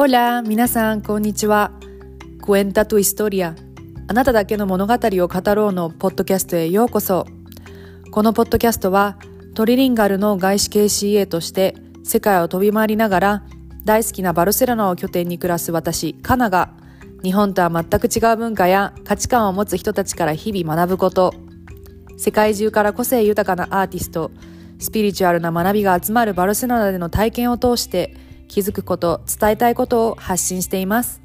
Hola, 皆さん、こんにちは。Cuenta tu historia. あなただけの物語を語ろうのポッドキャストへようこそ。このポッドキャストは、トリリンガルの外資系 CA として世界を飛び回りながら大好きなバルセロナを拠点に暮らす私、カナが日本とは全く違う文化や価値観を持つ人たちから日々学ぶこと、世界中から個性豊かなアーティスト、スピリチュアルな学びが集まるバルセロナでの体験を通して気づくこと、伝えたいことを発信しています。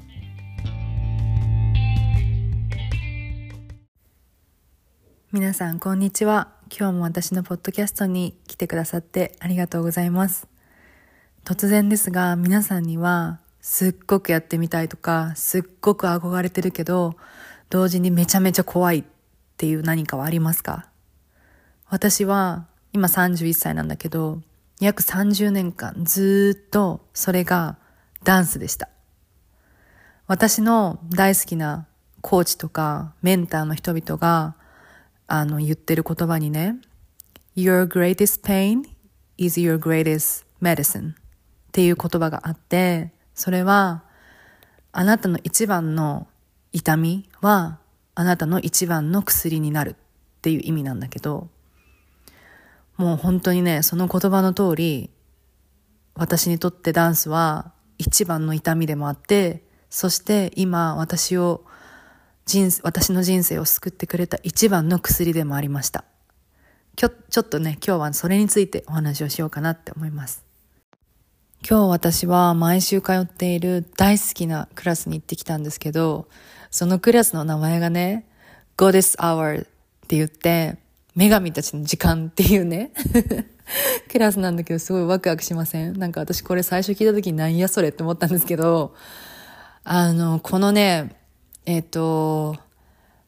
皆さん、こんにちは。今日も私のポッドキャストに来てくださってありがとうございます。突然ですが、皆さんには、すっごくやってみたいとか、すっごく憧れてるけど、同時にめちゃめちゃ怖いっていう何かはありますか？私は、今31歳なんだけど、約30年間ずっとそれがダンスでした。私の大好きなコーチとかメンターの人々があの言ってる言葉にね Your greatest pain is your greatest medicine っていう言葉があってそれはあなたの一番の痛みはあなたの一番の薬になるっていう意味なんだけどもう本当にね、その言葉の通り、私にとってダンスは一番の痛みでもあって、そして今私を人私の人生を救ってくれた一番の薬でもありました。きょ、ちょっとね、今日はそれについてお話をしようかなって思います。今日私は毎週通っている大好きなクラスに行ってきたんですけど、そのクラスの名前がね、Goddess Hour って言って、女神たちの時間っていうね。クラスなんだけどすごいワクワクしません？なんか私これ最初聞いた時に何やそれって思ったんですけど、あの、このね、えっ、ー、と、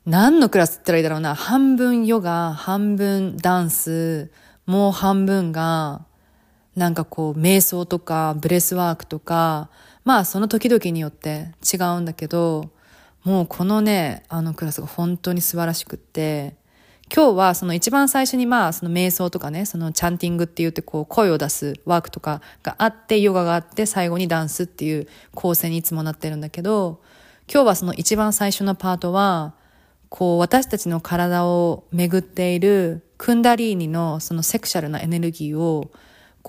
何のクラスって言ったらいいだろうな。半分ヨガ、半分ダンス、もう半分が、なんかこう、瞑想とか、ブレスワークとか、まあその時々によって違うんだけど、もうこのね、あのクラスが本当に素晴らしくって、今日はその一番最初にまあその瞑想とかね、そのチャンティングって言ってこう声を出すワークとかがあって、ヨガがあって最後にダンスっていう構成にいつもなってるんだけど、今日はその一番最初のパートは、こう私たちの体を巡っているクンダリーニのそのセクシャルなエネルギーを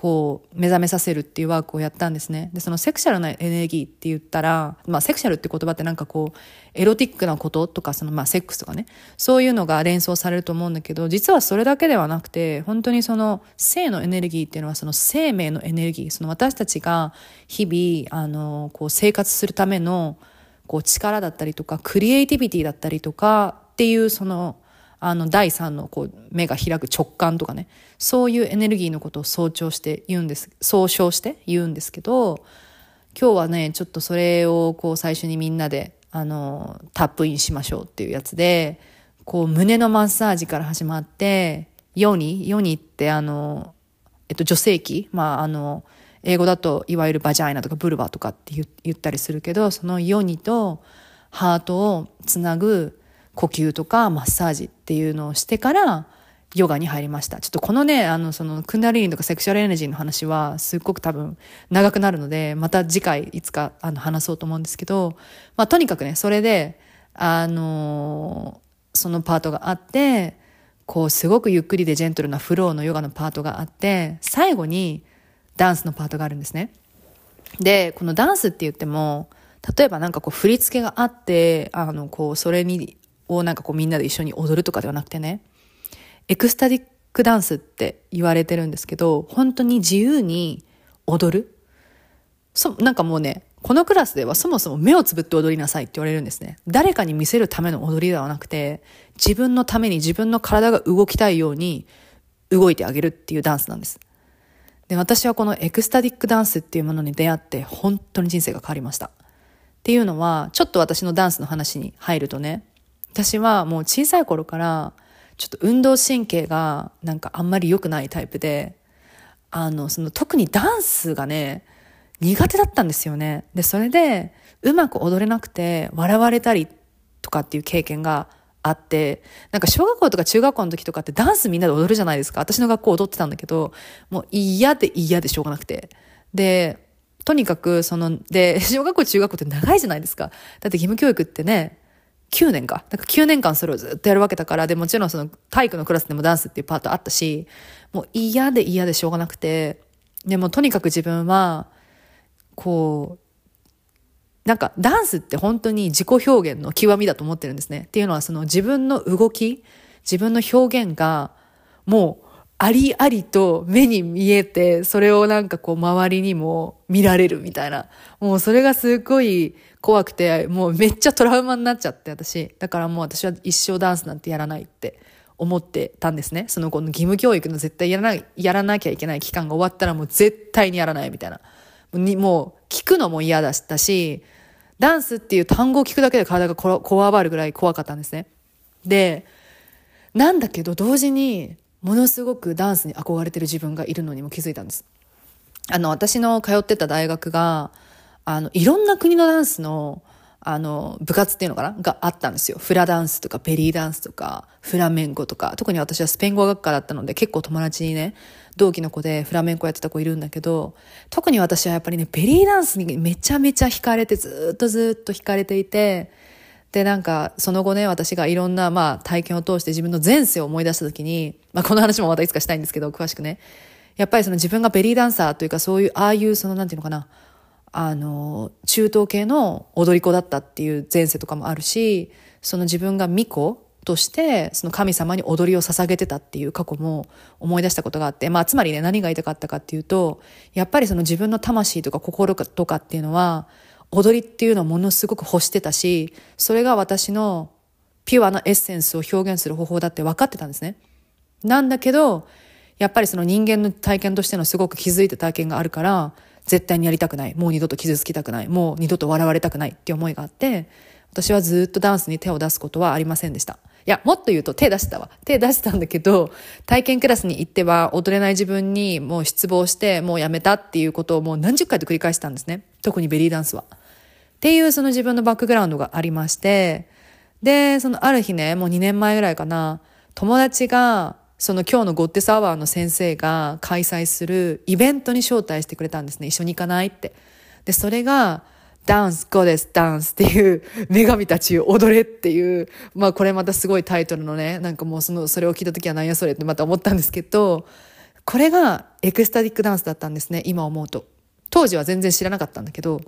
こう、目覚めさせるっていうワークをやったんですね。で、そのセクシャルなエネルギーって言ったら、まあ、セクシャルって言葉ってなんかこう、エロティックなこととか、そのまあ、セックスとかね、そういうのが連想されると思うんだけど、実はそれだけではなくて、本当にその、性のエネルギーっていうのはその生命のエネルギー、その私たちが日々、あの、こう、生活するための、こう、力だったりとか、クリエイティビティだったりとかっていう、その、あの第三のこう目が開く直感とかね。そういうエネルギーのことを総称して言うんです総称して言うんですけど今日はねちょっとそれをこう最初にみんなであのタップインしましょうっていうやつでこう胸のマッサージから始まってヨニヨニってあの、えっと、女性器まああの英語だといわゆるバジャイナとかブルバとかって言ったりするけどそのヨニとハートをつなぐ呼吸とかマッサージっていうのをしてからヨガに入りました。ちょっとこのね、あの、その、クンダリーニとかセクシュアルエネジーの話は、すっごく多分、長くなるので、また次回、いつか、あの、話そうと思うんですけど、まあ、とにかくね、それで、あのそのパートがあって、こう、すごくゆっくりでジェントルなフローのヨガのパートがあって、最後に、ダンスのパートがあるんですね。で、このダンスって言っても、例えばなんかこう振り付けがあって、あの、こう、それにをなんかこうみんなで一緒に踊るとかではなくてね、エクスタティックダンスって言われてるんですけど、本当に自由に踊る。そ、なんかもうね、このクラスではそもそも目をつぶって踊りなさいって言われるんですね。誰かに見せるための踊りではなくて、自分のために自分の体が動きたいように動いてあげるっていうダンスなんです。で、私はこのエクスタティックダンスっていうものに出会って本当に人生が変わりました。っていうのは、ちょっと私のダンスの話に入るとね、私はもう小さい頃からちょっと運動神経がなんかあんまり良くないタイプで、あの、その特にダンスがね、苦手だったんですよね。で、それでうまく踊れなくて笑われたりとかっていう経験があって、なんか小学校とか中学校の時とかってダンスみんなで踊るじゃないですか。私の学校踊ってたんだけど、もう嫌で嫌でしょうがなくて。で、とにかく、その、で、小学校、中学校って長いじゃないですか。だって義務教育ってね、9年か。だから9年間それをずっとやるわけだから、で、もちろんその体育のクラスでもダンスっていうパートあったし、もう嫌で嫌でしょうがなくて、でもとにかく自分は、こう、なんかダンスって本当に自己表現の極みだと思ってるんですね。っていうのはその自分の動き、自分の表現がもうありありと目に見えて、それをなんかこう周りにも見られるみたいな。もうそれがすごい怖くて、もうめっちゃトラウマになっちゃって私。だからもう私は一生ダンスなんてやらないって思ってたんですね。その子の義務教育の絶対やらな、やらなきゃいけない期間が終わったらもう絶対にやらないみたいな。もう聞くのも嫌だったし、ダンスっていう単語を聞くだけで体がこわばるぐらい怖かったんですね。で、なんだけど同時にものすごくダンスに憧れてる自分がいるのにも気づいたんです。あの、私の通ってた大学が、あの、いろんな国のダンスの、あの、部活っていうのかな？があったんですよ。フラダンスとか、ベリーダンスとか、フラメンコとか、特に私はスペイン語学科だったので、結構友達にね、同期の子でフラメンコやってた子いるんだけど、特に私はやっぱりね、ベリーダンスにめちゃめちゃ惹かれて、ずっとずっと惹かれていて、で、なんか、その後ね、私がいろんな、まあ、体験を通して自分の前世を思い出した時に、まあ、この話もまたいつかしたいんですけど、詳しくね。やっぱりその自分がベリーダンサーというか、そういう、ああいう、その、なんていうのかな、あの、中東系の踊り子だったっていう前世とかもあるし、その自分が巫女として、その神様に踊りを捧げてたっていう過去も思い出したことがあって、まあ、つまりね、何が言いたかったかっていうと、やっぱりその自分の魂とか心とかっていうのは、踊りっていうのをものすごく欲してたし、それが私のピュアなエッセンスを表現する方法だって分かってたんですね。なんだけど、やっぱりその人間の体験としてのすごく気づいた体験があるから、絶対にやりたくない。もう二度と傷つきたくない。もう二度と笑われたくないって思いがあって、私はずっとダンスに手を出すことはありませんでした。いや、もっと言うと手出したわ。手出したんだけど、体験クラスに行っては踊れない自分にもう失望して、もうやめたっていうことをもう何十回と繰り返したんですね。特にベリーダンスは。っていうその自分のバックグラウンドがありまして、で、そのある日ね、もう2年前ぐらいかな、友達が、その今日のゴッテスアワーの先生が開催するイベントに招待してくれたんですね。一緒に行かないって。で、それが、ダンス、ゴデス、ダンスっていう女神たちを踊れっていう、まあこれまたすごいタイトルのね、なんかもうその、それを聞いた時は何やそれってまた思ったんですけど、これがエクスタティックダンスだったんですね、今思うと。当時は全然知らなかったんだけど、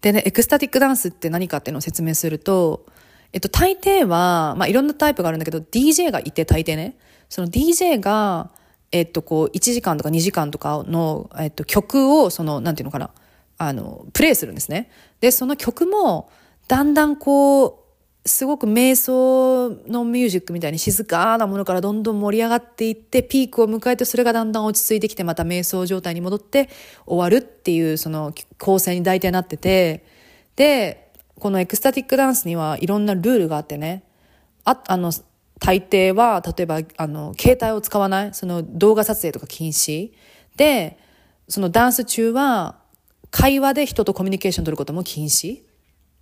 でね、エクスタティックダンスって何かっていうのを説明すると、えっと、大抵は、まあ、いろんなタイプがあるんだけど、DJ がいて、大抵ね。その DJ が、えっと、こう、1時間とか2時間とかの、えっと、曲を、その、なんていうのかな、あの、プレイするんですね。で、その曲も、だんだんこう、すごく瞑想のミュージックみたいに静かなものからどんどん盛り上がっていってピークを迎えてそれがだんだん落ち着いてきてまた瞑想状態に戻って終わるっていうその構成に大体なっててでこのエクスタティックダンスにはいろんなルールがあってねああの大抵は例えばあの携帯を使わないその動画撮影とか禁止。でそのダンス中は会話で人とコミュニケーション取ることも禁止。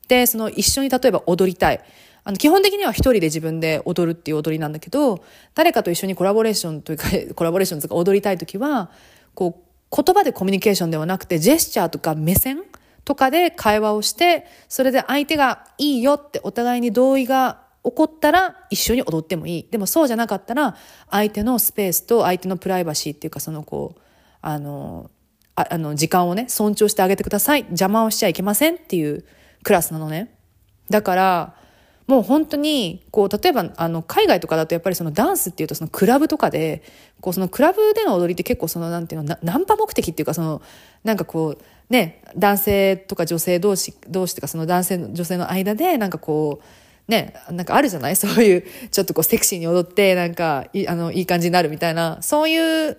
で、その一緒に例えば踊りたい。あの、基本的には一人で自分で踊るっていう踊りなんだけど、誰かと一緒にコラボレーションというか、コラボレーションとか踊りたいときは、こう、言葉でコミュニケーションではなくて、ジェスチャーとか目線とかで会話をして、それで相手がいいよってお互いに同意が起こったら一緒に踊ってもいい。でもそうじゃなかったら、相手のスペースと相手のプライバシーっていうか、そのこう、あの、ああの、時間をね、尊重してあげてください。邪魔をしちゃいけませんっていうクラスなのね。だから、もう本当に、こう、例えば、あの、海外とかだとやっぱりそのダンスっていうとそのクラブとかで、こう、そのクラブでの踊りって結構その、なんていうの、ナンパ目的っていうか、その、なんかこう、ね、男性とか女性同士、同士とかその男性の、女性の間で、なんかこう、ね、なんかあるじゃない？そういう、ちょっとこうセクシーに踊って、なんか、いあの、いい感じになるみたいな、そういう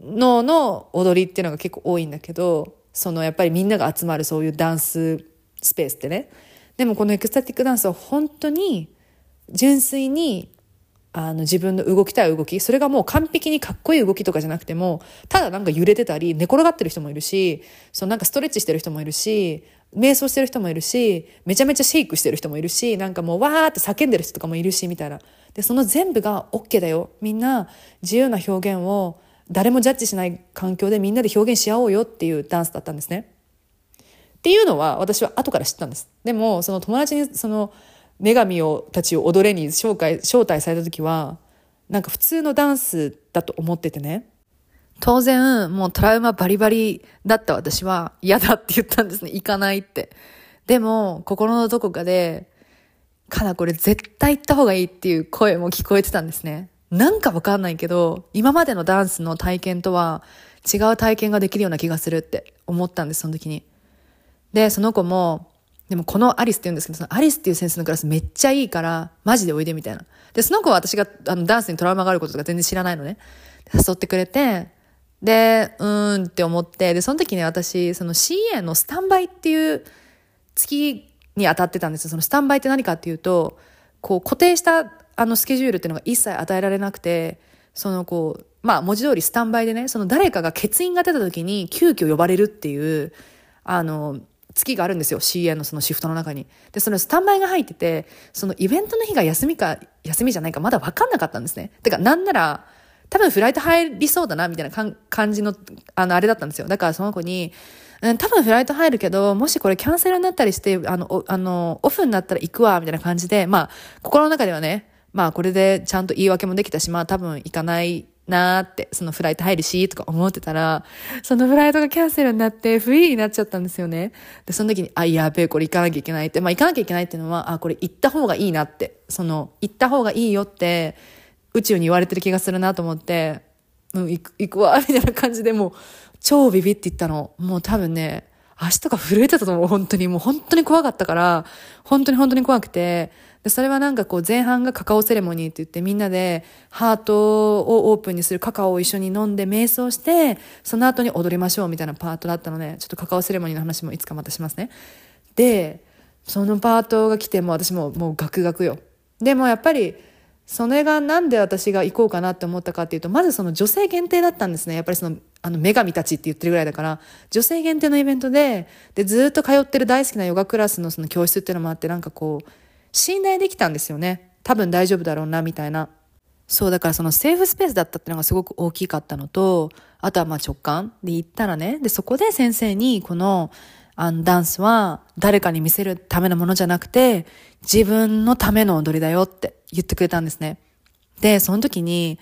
のの踊りっていうのが結構多いんだけど、そのやっぱりみんなが集まるそういうダンススペースってね。でもこのエクスタティックダンスは本当に純粋にあの自分の動きたい動き、それがもう完璧にかっこいい動きとかじゃなくても、ただなんか揺れてたり、寝転がってる人もいるし、そのなんかストレッチしてる人もいるし、瞑想してる人もいるし、めちゃめちゃシェイクしてる人もいるし、なんかもうわーって叫んでる人とかもいるし、みたいな。で、その全部が OK だよ。みんな自由な表現を誰もジャッジしない環境でみんなで表現し合おうよっていうダンスだったんですね。っていうのは私は後から知ったんです。でもその友達にその女神をたちを踊れに紹介招待された時はなんか普通のダンスだと思っててね。当然、もうトラウマバリバリだった私は嫌だって言ったんですね。行かないって。でも、心のどこかで、かなこれ絶対行った方がいいっていう声も聞こえてたんですね。なんかわかんないけど、今までのダンスの体験とは違う体験ができるような気がするって思ったんです、その時に。で、その子も、でもこのアリスって言うんですけど、そのアリスっていう先生のクラスめっちゃいいから、マジでおいでみたいな。で、その子は私があのダンスにトラウマがあることとか全然知らないのね。誘ってくれて、で、うーんって思って、で、その時に私、その CA のスタンバイっていう月に当たってたんですよ。そのスタンバイって何かっていうと、こう固定したあのスケジュールっていうのが一切与えられなくて、そのこう、まあ文字通りスタンバイでね、その誰かが欠員が出た時に急遽呼ばれるっていう、あの、月があるんですよ。CA のそのシフトの中に。で、そのスタンバイが入ってて、そのイベントの日が休みか、休みじゃないかまだ分かんなかったんですね。てか、なんなら、多分フライト入りそうだな、みたいな感じの、あの、あれだったんですよ。だからその子に、うん、多分フライト入るけど、もしこれキャンセルになったりして、あの、あの、オフになったら行くわ、みたいな感じで、まあ、心の中ではね、まあこれでちゃんと言い訳もできたし、まあ多分行かないなーって、そのフライト入るし、とか思ってたら、そのフライトがキャンセルになってフリーになっちゃったんですよね。で、その時に、あ、やべえ、これ行かなきゃいけないって、まあ行かなきゃいけないっていうのは、あ、これ行った方がいいなって、その、行った方がいいよって、宇宙に言われてる気がするなと思って、うん、行く、行くわ、みたいな感じでもう、超ビビって言ったの。もう多分ね、足とか震えてたと思う、本当に。もう本当に怖かったから、本当に本当に怖くて。で、それはなんかこう前半がカカオセレモニーって言ってみんなでハートをオープンにするカカオを一緒に飲んで瞑想して、その後に踊りましょうみたいなパートだったので、ちょっとカカオセレモニーの話もいつかまたしますね。で、そのパートが来ても私ももうガクガクよ。でもやっぱり、それがなんで私が行こうかなって思ったかっていうと、まずその女性限定だったんですね。やっぱりその、あの、女神たちって言ってるぐらいだから、女性限定のイベントで、で、ずっと通ってる大好きなヨガクラスのその教室っていうのもあって、なんかこう、信頼できたんですよね。多分大丈夫だろうな、みたいな。そうだからそのセーフスペースだったっていうのがすごく大きかったのと、あとはまあ直感で言ったらね、で、そこで先生にこの、あのダンスは誰かに見せるためのものじゃなくて、自分のための踊りだよって言ってくれたんですね。で、その時に、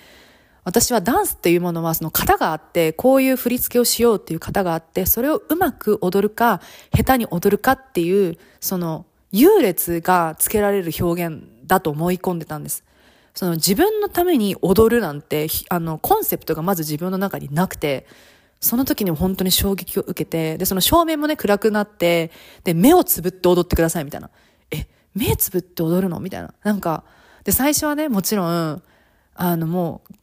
私はダンスっていうものはその型があって、こういう振り付けをしようっていう型があって、それをうまく踊るか、下手に踊るかっていう、その優劣がつけられる表現だと思い込んでたんです。その自分のために踊るなんて、あの、コンセプトがまず自分の中になくて、その時に本当に衝撃を受けて、で、その照明もね、暗くなって、で、目をつぶって踊ってくださいみたいな。え、目つぶって踊るの？みたいな。なんか、で、最初はね、もちろん、あの、もう、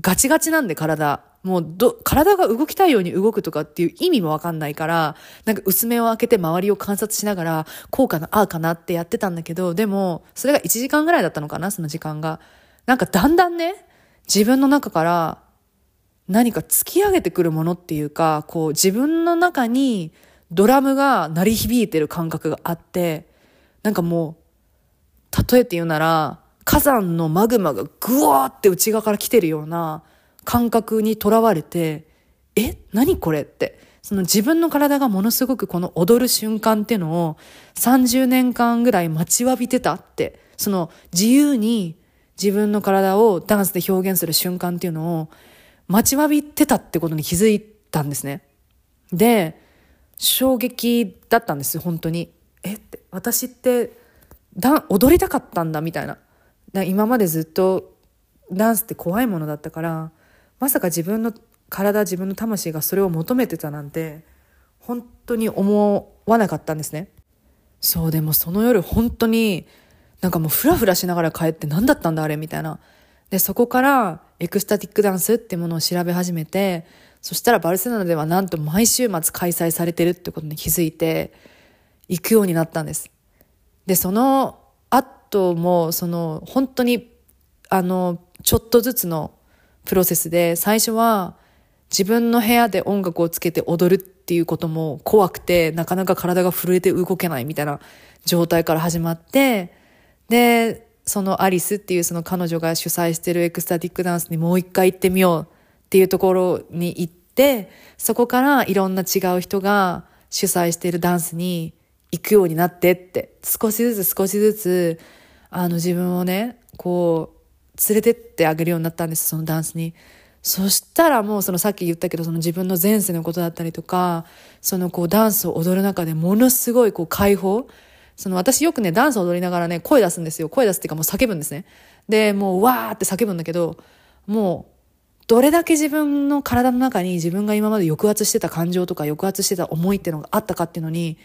ガチガチなんで体。もうど、体が動きたいように動くとかっていう意味もわかんないから、なんか薄目を開けて周りを観察しながら、こうかな、ああかなってやってたんだけど、でも、それが1時間ぐらいだったのかな、その時間が。なんかだんだんね、自分の中から何か突き上げてくるものっていうか、こう自分の中にドラムが鳴り響いてる感覚があって、なんかもう、例えて言うなら、火山のマグマがグワーって内側から来てるような、感覚にとらわれて、え何これって。その自分の体がものすごくこの踊る瞬間っていうのを30年間ぐらい待ちわびてたって、その自由に自分の体をダンスで表現する瞬間っていうのを待ちわびてたってことに気づいたんですね。で、衝撃だったんです本当に。えって、私って踊りたかったんだみたいな。今までずっとダンスって怖いものだったから、まさか自分の体自分の魂がそれを求めてたなんて本当に思わなかったんですね。そうでもその夜本当になんかもうフラフラしながら帰って何だったんだあれみたいな。でそこからエクスタティックダンスってものを調べ始めてそしたらバルセロナではなんと毎週末開催されてるってことに気づいて行くようになったんです。でその後もその本当にあのちょっとずつのプロセスで、最初は自分の部屋で音楽をつけて踊るっていうことも怖くて、なかなか体が震えて動けないみたいな状態から始まって、で、そのアリスっていうその彼女が主催してるエクスタティックダンスにもう一回行ってみようっていうところに行って、そこからいろんな違う人が主催してるダンスに行くようになってって、少しずつ少しずつ、あの自分をね、こう、連れてってあげるようになったんです、そのダンスに。そしたらもうそのさっき言ったけどその自分の前世のことだったりとか、そのこうダンスを踊る中でものすごいこう解放その私よくね、ダンス踊りながらね、声出すんですよ。声出すっていうかもう叫ぶんですね。で、もうわーって叫ぶんだけど、もう、どれだけ自分の体の中に自分が今まで抑圧してた感情とか抑圧してた思いっていうのがあったかっていうのに、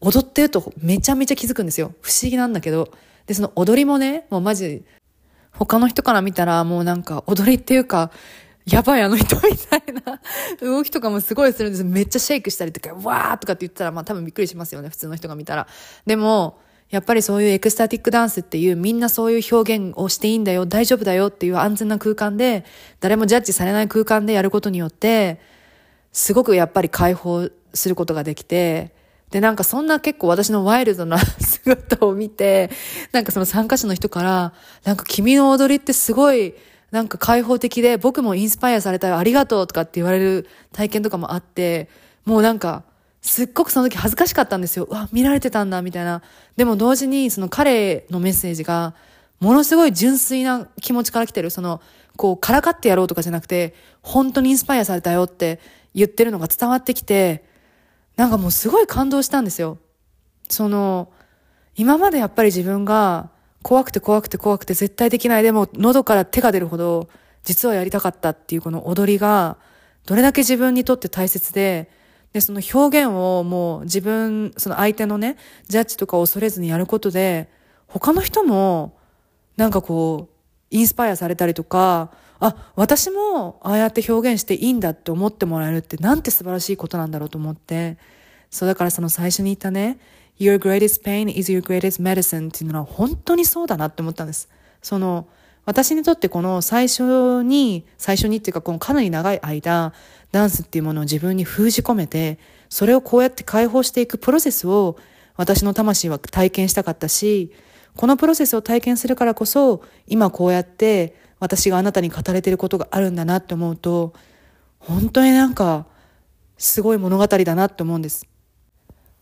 踊ってるとめちゃめちゃ気づくんですよ。不思議なんだけど。で、その踊りもね、もうマジ、他の人から見たらもうなんか踊りっていうか、やばいあの人みたいな動きとかもすごいするんです。めっちゃシェイクしたりとか、わーとかって言ったら、まあ多分びっくりしますよね、普通の人が見たら。でも、やっぱりそういうエクスタティックダンスっていうみんなそういう表現をしていいんだよ、大丈夫だよっていう安全な空間で、誰もジャッジされない空間でやることによって、すごくやっぱり解放することができて、で、なんかそんな結構私のワイルドな 姿を見て、なんかその参加者の人から、なんか君の踊りってすごい、なんか開放的で僕もインスパイアされたよ、ありがとうとかって言われる体験とかもあって、もうなんか、すっごくその時恥ずかしかったんですよ。うわ、見られてたんだ、みたいな。でも同時に、その彼のメッセージが、ものすごい純粋な気持ちから来てる。その、こう、からかってやろうとかじゃなくて、本当にインスパイアされたよって言ってるのが伝わってきて、なんかもうすごい感動したんですよ。その、今までやっぱり自分が怖くて怖くて怖くて絶対できない。でも喉から手が出るほど実はやりたかったっていうこの踊りがどれだけ自分にとって大切で、で、その表現をもう自分、その相手のね、ジャッジとかを恐れずにやることで、他の人もなんかこう、インスパイアされたりとか、あ、私もああやって表現していいんだって思ってもらえるってなんて素晴らしいことなんだろうと思って、そうだからその最初に言ったね、Your greatest pain is your greatest medicine っていうのは本当にそうだなって思ったんです。その、私にとってこの最初に、最初にっていうかこのかなり長い間、ダンスっていうものを自分に封じ込めて、それをこうやって解放していくプロセスを私の魂は体験したかったし、このプロセスを体験するからこそ、今こうやって私があなたに語れてることがあるんだなって思うと、本当になんか、すごい物語だなって思うんです。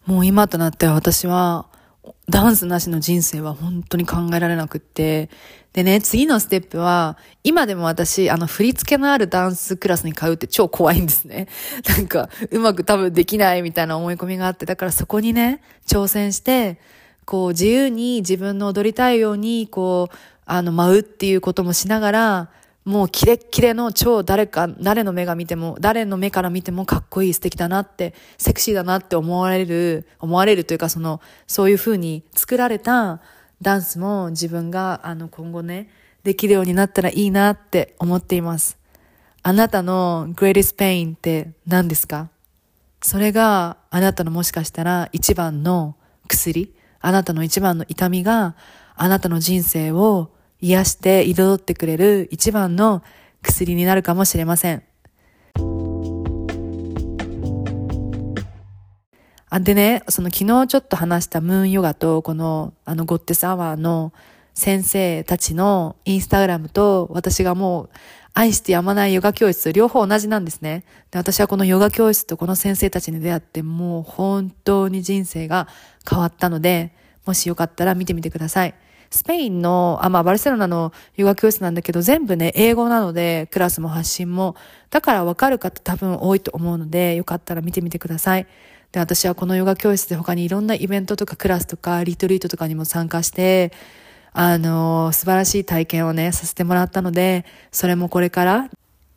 もう今となっては私は、ダンスなしの人生は本当に考えられなくって。でね、次のステップは、今でも私、あの、振り付けのあるダンスクラスに通うって超怖いんですね。なんか、うまく多分できないみたいな思い込みがあって、だからそこにね、挑戦して、こう、自由に自分の踊りたいように、こう、あの、舞うっていうこともしながら、もうキレッキレの超誰か、誰の目が見ても、誰の目から見てもかっこいい素敵だなって、セクシーだなって思われる、思われるというかその、そういう風に作られたダンスも自分があの今後ね、できるようになったらいいなって思っています。あなたの greatest pain って何ですか？それがあなたのもしかしたら一番の薬、あなたの一番の痛みがあなたの人生を癒して彩ってくれる一番の薬になるかもしれません。あ、でね、その昨日ちょっと話したムーンヨガとこのあのゴッテスアワーの先生たちのインスタグラムと私がもう愛してやまないヨガ教室両方同じなんですね。で、私はこのヨガ教室とこの先生たちに出会ってもう本当に人生が変わったので、もしよかったら見てみてください。スペインの、あ、まあ、バルセロナのヨガ教室なんだけど、全部ね、英語なので、クラスも発信も。だからわかる方多分多いと思うので、よかったら見てみてください。で、私はこのヨガ教室で他にいろんなイベントとかクラスとかリトリートとかにも参加して、あの、素晴らしい体験をね、させてもらったので、それもこれから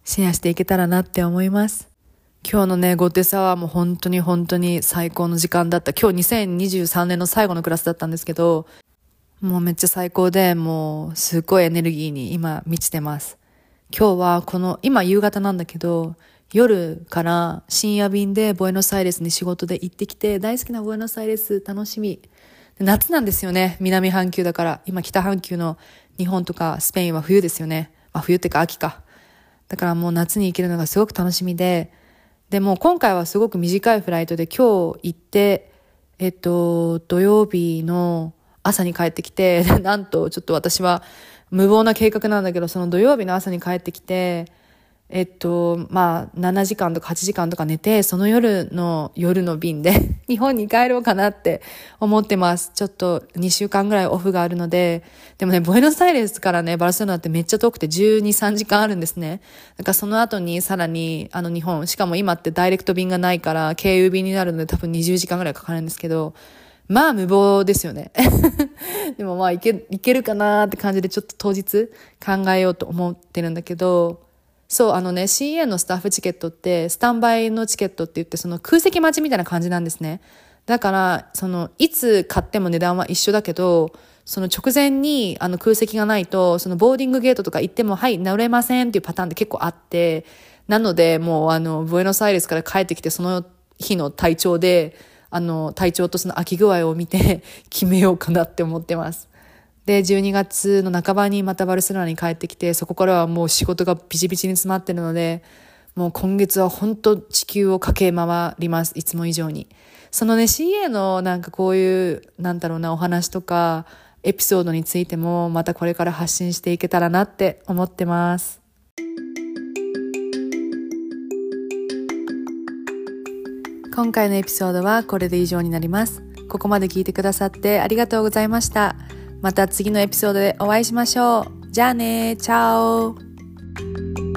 シェアしていけたらなって思います。今日のね、ゴテサワーも本当に本当に最高の時間だった。今日2023年の最後のクラスだったんですけど、もうめっちゃ最高で、もうすっごいエネルギーに今満ちてます。今日はこの、今夕方なんだけど、夜から深夜便でボエノスアイレスに仕事で行ってきて、大好きなボエノスアイレス楽しみ。夏なんですよね。南半球だから。今北半球の日本とかスペインは冬ですよね。まあ冬ってか秋か。だからもう夏に行けるのがすごく楽しみで、でも今回はすごく短いフライトで今日行って、えっと、土曜日の朝に帰ってきて、なんとちょっと私は無謀な計画なんだけど、その土曜日の朝に帰ってきて、えっと、まあ、7時間とか8時間とか寝て、その夜の、夜の便で 日本に帰ろうかなって思ってます。ちょっと2週間ぐらいオフがあるので、でもね、ボエノスアイレスからね、バルセロナってめっちゃ遠くて12、3時間あるんですね。だからその後にさらに、あの日本、しかも今ってダイレクト便がないから、経由便になるので多分20時間ぐらいかかるんですけど、まあ無謀ですよね。でもまあいけ、いけるかなって感じでちょっと当日考えようと思ってるんだけど、そう、あのね、CA のスタッフチケットって、スタンバイのチケットって言って、その空席待ちみたいな感じなんですね。だから、その、いつ買っても値段は一緒だけど、その直前にあの空席がないと、そのボーディングゲートとか行っても、はい、乗れませんっていうパターンって結構あって、なので、もうあの、ブエノスアイレスから帰ってきて、その日の体調で、あの、体調とその空き具合を見て 決めようかなって思ってます。で、12月の半ばにまたバルセロナに帰ってきて、そこからはもう仕事がビチビチに詰まってるので、もう今月は本当地球を駆け回ります。いつも以上に。そのね、CA のなんかこういう、なんだろうな、お話とか、エピソードについても、またこれから発信していけたらなって思ってます。今回のエピソードはこれで以上になります。ここまで聞いてくださってありがとうございました。また次のエピソードでお会いしましょう。じゃあねチャオ